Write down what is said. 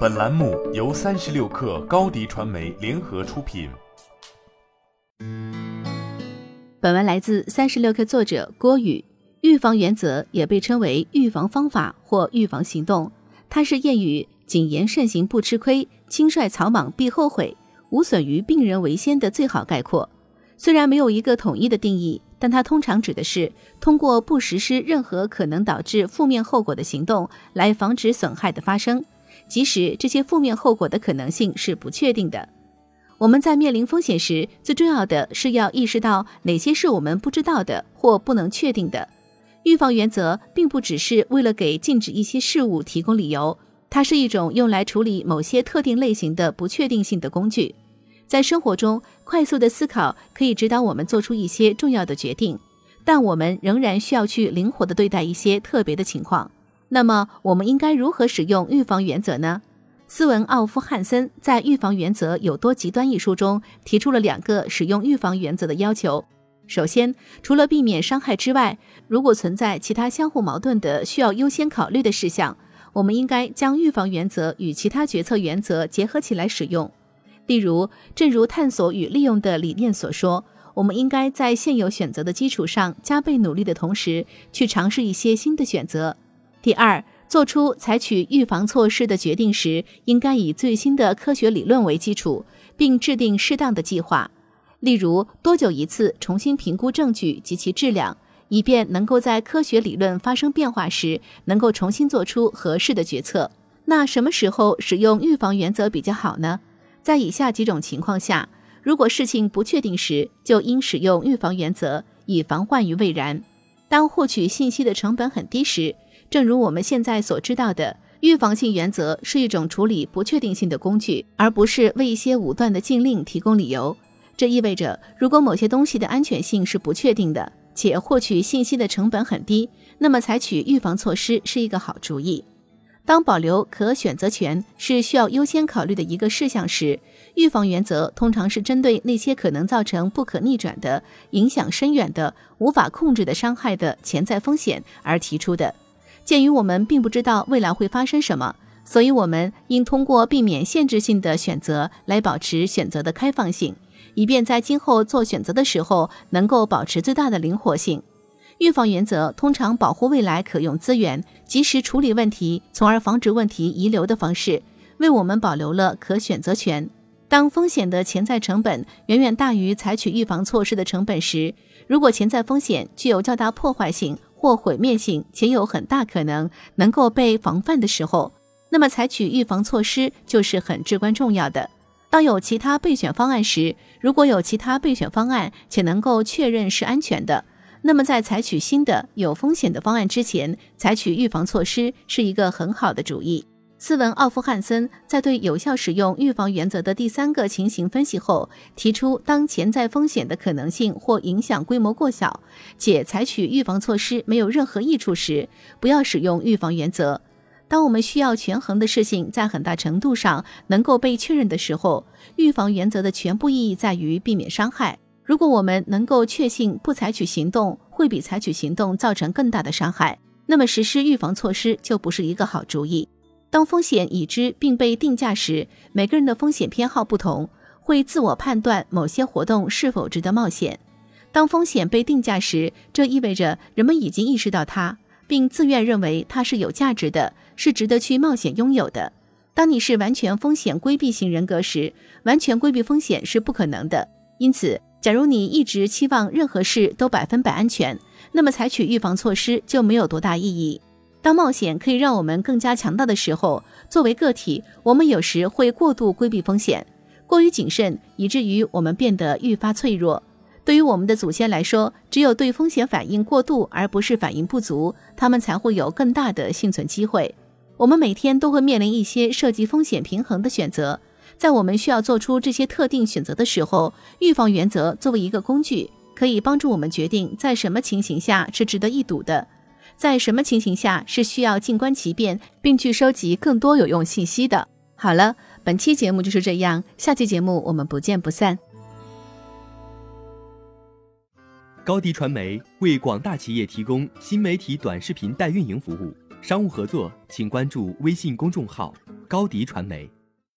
本栏目由三十六氪高低传媒联合出品。本文来自三十六氪作者郭宇。预防原则也被称为预防方法或预防行动，它是谚语“谨言慎行不吃亏，轻率草莽必后悔，无损于病人为先”的最好概括。虽然没有一个统一的定义，但它通常指的是通过不实施任何可能导致负面后果的行动来防止损害的发生。即使这些负面后果的可能性是不确定的，我们在面临风险时，最重要的是要意识到哪些是我们不知道的或不能确定的。预防原则并不只是为了给禁止一些事物提供理由，它是一种用来处理某些特定类型的不确定性的工具。在生活中，快速的思考可以指导我们做出一些重要的决定，但我们仍然需要去灵活的对待一些特别的情况。那么，我们应该如何使用预防原则呢？斯文·奥夫汉森在《预防原则有多极端》一书中提出了两个使用预防原则的要求。首先，除了避免伤害之外，如果存在其他相互矛盾的需要优先考虑的事项，我们应该将预防原则与其他决策原则结合起来使用。例如，正如探索与利用的理念所说，我们应该在现有选择的基础上加倍努力的同时，去尝试一些新的选择。第二，做出采取预防措施的决定时，应该以最新的科学理论为基础，并制定适当的计划。例如，多久一次重新评估证据及其质量，以便能够在科学理论发生变化时，能够重新做出合适的决策。那什么时候使用预防原则比较好呢？在以下几种情况下，如果事情不确定时，就应使用预防原则，以防患于未然。当获取信息的成本很低时。正如我们现在所知道的，预防性原则是一种处理不确定性的工具，而不是为一些武断的禁令提供理由。这意味着，如果某些东西的安全性是不确定的，且获取信息的成本很低，那么采取预防措施是一个好主意。当保留可选择权是需要优先考虑的一个事项时，预防原则通常是针对那些可能造成不可逆转的、影响深远的、无法控制的伤害的潜在风险而提出的。鉴于我们并不知道未来会发生什么，所以我们应通过避免限制性的选择来保持选择的开放性，以便在今后做选择的时候能够保持最大的灵活性。预防原则通常保护未来可用资源，及时处理问题，从而防止问题遗留的方式，为我们保留了可选择权。当风险的潜在成本远远大于采取预防措施的成本时，如果潜在风险具有较大破坏性，或毁灭性且有很大可能能够被防范的时候，那么采取预防措施就是很至关重要的。当有其他备选方案时，如果有其他备选方案且能够确认是安全的，那么在采取新的有风险的方案之前，采取预防措施是一个很好的主意。斯文·奥夫汉森在对有效使用预防原则的第三个情形分析后，提出：当潜在风险的可能性或影响规模过小，且采取预防措施没有任何益处时，不要使用预防原则。当我们需要权衡的事情在很大程度上能够被确认的时候，预防原则的全部意义在于避免伤害。如果我们能够确信不采取行动会比采取行动造成更大的伤害，那么实施预防措施就不是一个好主意。当风险已知并被定价时，每个人的风险偏好不同，会自我判断某些活动是否值得冒险。当风险被定价时，这意味着人们已经意识到它，并自愿认为它是有价值的，是值得去冒险拥有的。当你是完全风险规避型人格时，完全规避风险是不可能的。因此，假如你一直期望任何事都百分百安全，那么采取预防措施就没有多大意义。当冒险可以让我们更加强大的时候，作为个体，我们有时会过度规避风险，过于谨慎，以至于我们变得愈发脆弱。对于我们的祖先来说，只有对风险反应过度，而不是反应不足，他们才会有更大的幸存机会。我们每天都会面临一些涉及风险平衡的选择，在我们需要做出这些特定选择的时候，预防原则作为一个工具，可以帮助我们决定在什么情形下是值得一赌的。在什么情形下是需要静观其变，并去收集更多有用信息的？好了，本期节目就是这样，下期节目我们不见不散。高迪传媒为广大企业提供新媒体短视频代运营服务。商务合作请关注微信公众号“高迪传媒”。